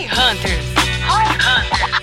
Roy Hunters. Roy Hunters.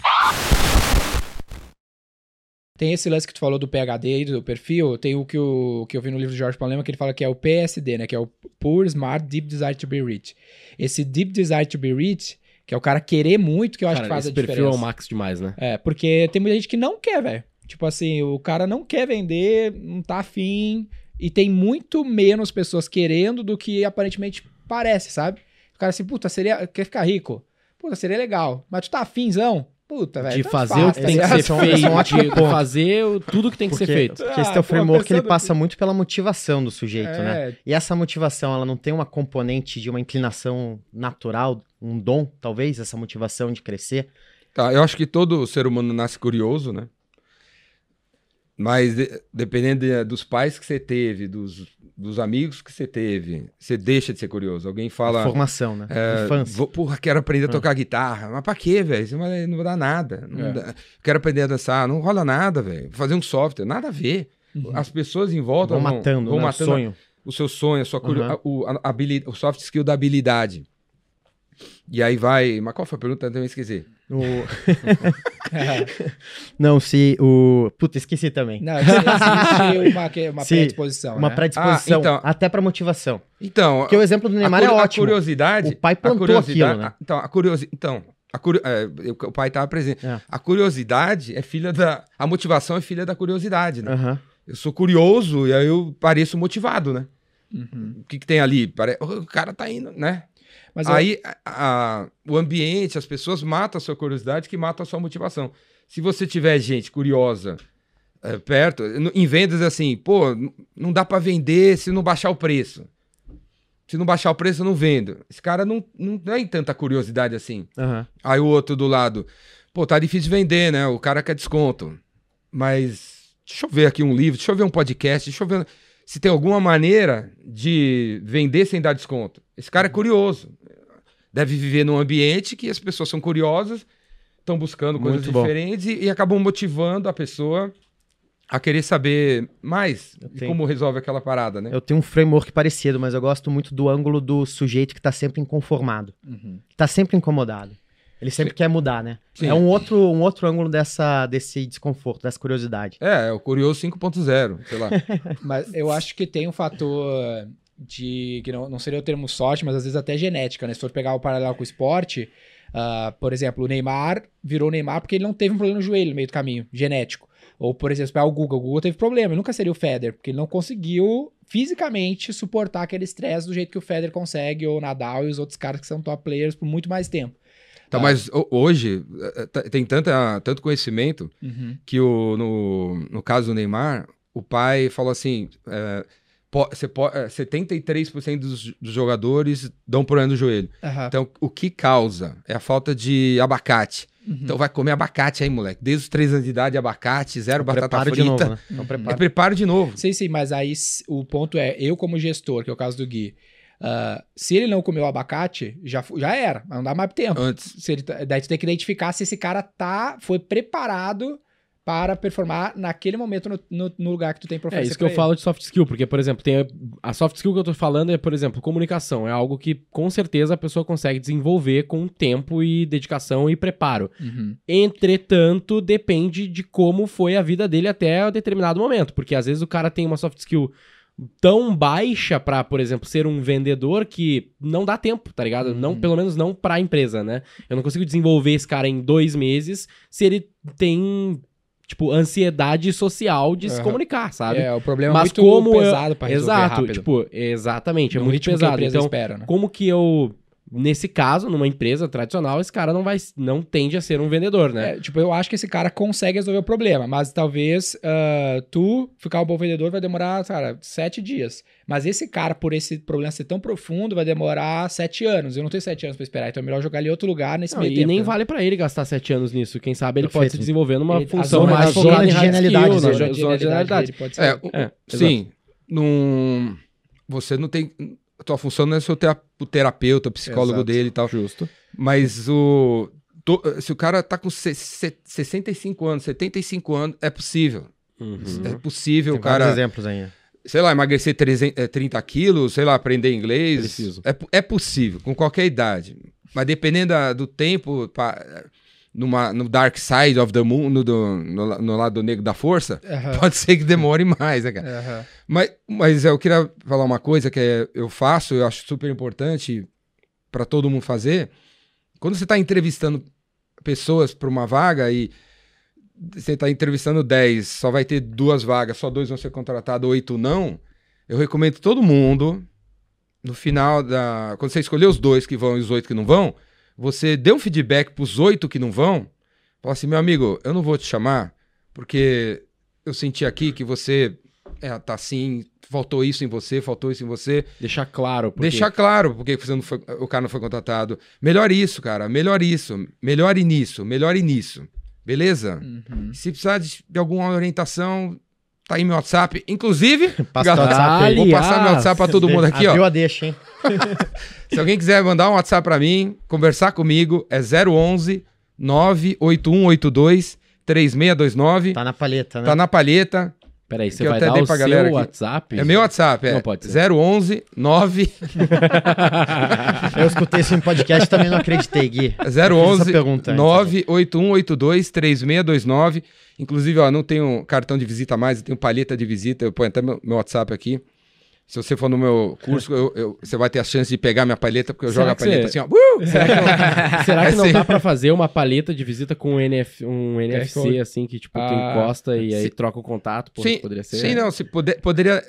Tem esse lance que tu falou do PHD aí, do perfil, tem o que, o que eu vi no livro do Jorge Palema, que ele fala que é o PSD, né? Que é o Poor Smart Deep Desire to be Rich. Esse Deep Desire to be Rich, que é o cara querer muito, que eu acho Cara, que faz esse a perfil diferença. é o max demais, né? É, porque tem muita gente que não quer, velho. Tipo assim, o cara não quer vender, não tá afim, e tem muito menos pessoas querendo do que aparentemente parece, sabe? O cara assim, puta, seria. Quer ficar rico? Puta, seria legal. Mas tu tá afinzão? Puta, velho. De fazer faz, o que tá tem que ligado? ser feito, de fazer o- tudo que tem que ser feito. porque esse Ah, teu pô, framework ele passa assim- muito pela motivação do sujeito, né? É, E essa motivação, ela não tem uma componente de uma inclinação natural, um dom, talvez, essa motivação de crescer. Tá, eu acho que todo ser humano nasce curioso, né? Mas de- dependendo de- dos pais que você teve, dos, dos amigos que você teve, você deixa de ser curioso. Alguém fala. Formação, né? é, Infância. vou, porra, quero aprender a Ah. tocar guitarra. Mas pra quê, velho? Não dar nada. Não É. dá- Quero aprender a dançar. Não rola nada, velho. Fazer um software, nada a ver. As pessoas em volta Vão vão, matando, vão né? matando o sonho. o seu sonho, a sua Uhum. a- o, a- habili- o soft skill da habilidade. E aí vai. Mas qual foi a pergunta? Eu também esqueci. O- não, se o. Puta, esqueci também. Não, existe uma, uma Se- predisposição. Uma né? predisposição, Ah, então- até pra motivação. Então, Porque o exemplo do Neymar a, é a ótimo. curiosidade. O pai a plantou curiosidade, aquilo, né? a- Então, a curiosidade. Então, a curio- é, o pai estava presente. É. A curiosidade é filha da. A motivação é filha da curiosidade, né? Aham. Eu sou curioso e aí eu pareço motivado, né? Uhum. O que, que tem ali? Pare... O cara tá indo, né? Mas eu- Aí a- a- o ambiente, as pessoas matam a sua curiosidade, que matam a sua motivação. Se você tiver gente curiosa é, perto, em vendas assim, pô, não dá pra vender se não baixar o preço. Se não baixar o preço, eu não vendo. Esse cara não, não tem tanta curiosidade assim. Aham. Aí o outro do lado, pô, tá difícil vender, né? O cara quer desconto. Mas deixa eu ver aqui um livro, deixa eu ver um podcast, deixa eu ver se tem alguma maneira de vender sem dar desconto. Esse cara é curioso. Deve viver num ambiente que as pessoas são curiosas, estão buscando coisas diferentes e, e acabam motivando a pessoa a querer saber mais Eu de tenho- como resolve aquela parada, né? Eu tenho um framework parecido, mas eu gosto muito do ângulo do sujeito que tá sempre inconformado. Uhum. Que tá sempre incomodado. Ele sempre quer mudar, né? Sim. É um outro, um outro ângulo dessa, desse desconforto, dessa curiosidade. É, é o curioso 5.0, sei lá. Mas eu acho que tem um fator de. que não, não seria o termo sorte, mas às vezes até genética, né? Se for pegar o paralelo com o esporte, ah, por exemplo, o Neymar virou Neymar porque ele não teve um problema no joelho no meio do caminho, genético. Ou, por exemplo, se pegar o Google, o Google teve problema, ele nunca seria o Federer, porque ele não conseguiu fisicamente suportar aquele estresse do jeito que o Federer consegue, ou o Nadal e os outros caras que são top players por muito mais tempo. Tá, Ah. mas ho- hoje eh, tá- tem tanta, tanto conhecimento que o, no, no caso do Neymar, o pai falou assim: é, po- você po- é, 73% dos, dos jogadores dão problema no joelho. Aham. Então, o que causa é a falta de abacate. Uhum. Então, vai comer abacate aí, moleque. Desde os 3 anos de idade, abacate, zero batata preparo frita. de novo, né? É um É preparo. de novo. Sim, sim, mas aí s- o ponto é, eu como gestor, que é o caso do Gui, ah, se ele não comeu abacate, já, já era, mas não dá mais tempo. Antes. Se ele tá- daí tu tem que identificar se esse cara tá, foi preparado para performar naquele momento no, no- no lugar que tu tem pra É isso que eu pra falo de soft skill, porque, por exemplo, tem a, a soft skill que eu tô falando é, por exemplo, comunicação. É algo que com certeza a pessoa consegue desenvolver com tempo e dedicação e preparo. ele. Uhum. Entretanto, depende de como foi a vida dele até determinado momento, porque às vezes o cara tem uma soft skill tão baixa pra, por exemplo, ser um vendedor que não dá tempo, tá ligado? Não, Uhum. pelo menos não pra empresa, né? Eu não consigo desenvolver esse cara em dois meses se ele tem, tipo, ansiedade social de se Aham. comunicar, sabe? É, o problema Mas é muito como pesado pra resolver Exato, rápido. tipo, exatamente, é No muito que a pesado. empresa Então, espera, né? como que eu, nesse caso, numa empresa tradicional, esse cara não vai, não tende a ser um vendedor, né? É, tipo, eu acho que esse cara consegue resolver o problema, mas talvez ah, tu ficar um bom vendedor vai demorar, cara, sete dias. Mas esse cara, por esse problema ser tão profundo, vai demorar sete anos. Eu não tenho sete anos pra esperar, então é melhor jogar ele em outro lugar nesse Não, meio e tempo. nem né? vale pra ele gastar sete anos nisso. Quem sabe ele pode Perfeito. se desenvolver numa Ele- a função zona- mais a focada zona de genialidade, skill, né? na Zona de zona de genialidade pode. É, o- É, sim. Num, você não tem. A tua função não é ser o tera- o terapeuta, o psicólogo Exato. dele e tal. Justo. Mas o. to- se o cara tá com se- se- 65 anos, 75 anos, é possível. Uhum. É possível Tem o cara, exemplos aí. né? sei lá, emagrecer 300, eh, 30 quilos, sei lá, aprender inglês. Preciso. É, é possível, com qualquer idade. Mas dependendo da- do tempo, pa- numa, no Dark Side of the Moon, no, do- no, no lado negro da força, pode ser que demore mais, né, cara? Aham. Mas, mas eu queria falar uma coisa que é- eu faço, eu acho super importante para todo mundo fazer. Quando você está entrevistando pessoas para uma vaga e você está entrevistando 10, só vai ter duas vagas, só dois vão ser contratados, oito não. Eu recomendo todo mundo, no final da. Quando você escolher os dois que vão e os oito que não vão, você dê um feedback para os oito que não vão. Fala assim, meu amigo, eu não vou te chamar, porque eu senti aqui que você é, tá assim, faltou isso em você, faltou isso em você. Deixar claro. Porque... Deixar claro porque você não foi- o cara não foi contratado. Melhor isso, cara. Melhor isso. Melhore nisso. Melhore nisso. Beleza? Uhum. Se precisar de, de alguma orientação, tá aí meu WhatsApp. Inclusive, Passa o galera, WhatsApp aí. vou passar meu WhatsApp pra todo mundo aqui, ó. a deixa, hein? Se alguém quiser mandar um WhatsApp pra mim, conversar comigo, é 011 98182 3629. Tá na palheta, né? Tá na palheta. Peraí, você vai até dar o seu galera. WhatsApp? É meu WhatsApp, é Não pode ser. 011 9 Eu escutei isso em podcast e também não acreditei, Gui. Eu fiz essa 011 pergunta antes. 98182 3629. Inclusive, ó, não tenho cartão de visita mais, eu tenho palheta de visita. Eu ponho até meu, meu WhatsApp aqui. Se você for no meu curso, eu- eu- você vai ter a chance de pegar minha palheta, porque eu Será jogo a palheta você- assim, ó. Uh! Será que não, será que É não dá pra fazer uma paleta de visita com um, NF, um NFC, assim, que tipo, tu Ah, encosta e aí troca o contato? Pô, Sim, poderia ser. sim, não. Se puder, poderia,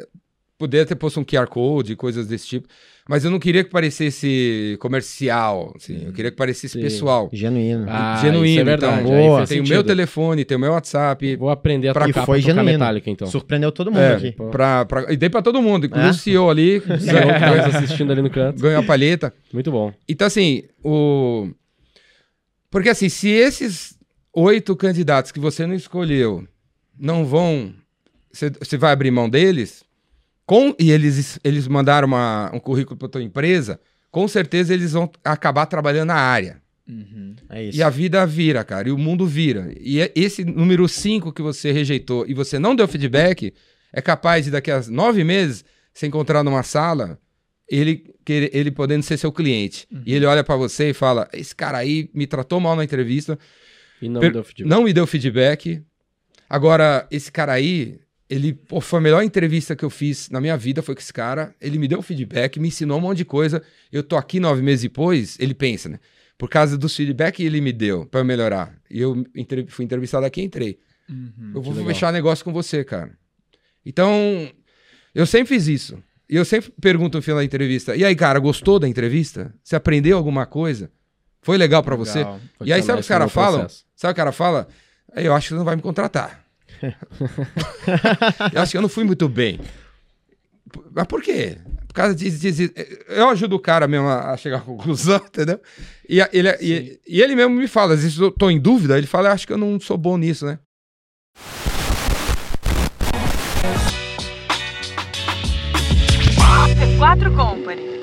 poderia ter posto um QR Code, coisas desse tipo. Mas eu não queria que parecesse comercial. assim, eu queria que parecesse Sim. pessoal. Genuíno. Ah, genuíno, isso é verdade. então. Boa. Tem o meu telefone, tem o meu WhatsApp. Vou aprender a Pra- tocar foi tocar genuíno. metálica, então. Surpreendeu todo mundo É, aqui. pra, pra, e dei pra todo mundo, inclusive É? o CEO ali, Ganhou dois assistindo ali no canto. ganhou a palheta. Muito bom. Então, assim, o. Porque, assim, se esses oito candidatos que você não escolheu não vão. Você vai abrir mão deles, com, e eles, eles mandaram uma- um currículo para tua empresa, com certeza eles vão acabar trabalhando na área. Uhum. É isso. E a vida vira, cara, e o mundo vira. E é- esse número 5 que você rejeitou e você não deu feedback, é capaz de daqui a nove meses se encontrar numa sala, ele, ele podendo ser seu cliente. E ele olha pra você e fala: Esse cara aí me tratou mal na entrevista, E não Per- deu feedback. não me deu feedback. Agora, esse cara aí, ele pô, foi a melhor entrevista que eu fiz na minha vida, foi com esse cara. Ele me deu feedback, me ensinou um monte de coisa. Eu tô aqui nove meses depois, ele pensa, né? Por causa dos feedback que ele me deu pra eu melhorar. E eu fui entrevistado aqui e entrei. Uhum. eu vou legal. fechar negócio com você, cara. Então, eu sempre fiz isso. E eu sempre pergunto no final da entrevista: e aí, cara, gostou da entrevista? Você aprendeu alguma coisa? Foi legal pra você? Legal. E aí, sabe o que os caras falam? Sabe o que o cara fala? "Aí, Eu acho que você não vai me contratar. eu acho que eu não fui muito bem. Mas por quê? Por causa de, de- de- Eu ajudo o cara mesmo a a chegar à conclusão, entendeu? E, a- ele, e, e ele mesmo me fala, às vezes eu tô em dúvida, ele fala, eu acho que eu não sou bom nisso, né? Quatro Company.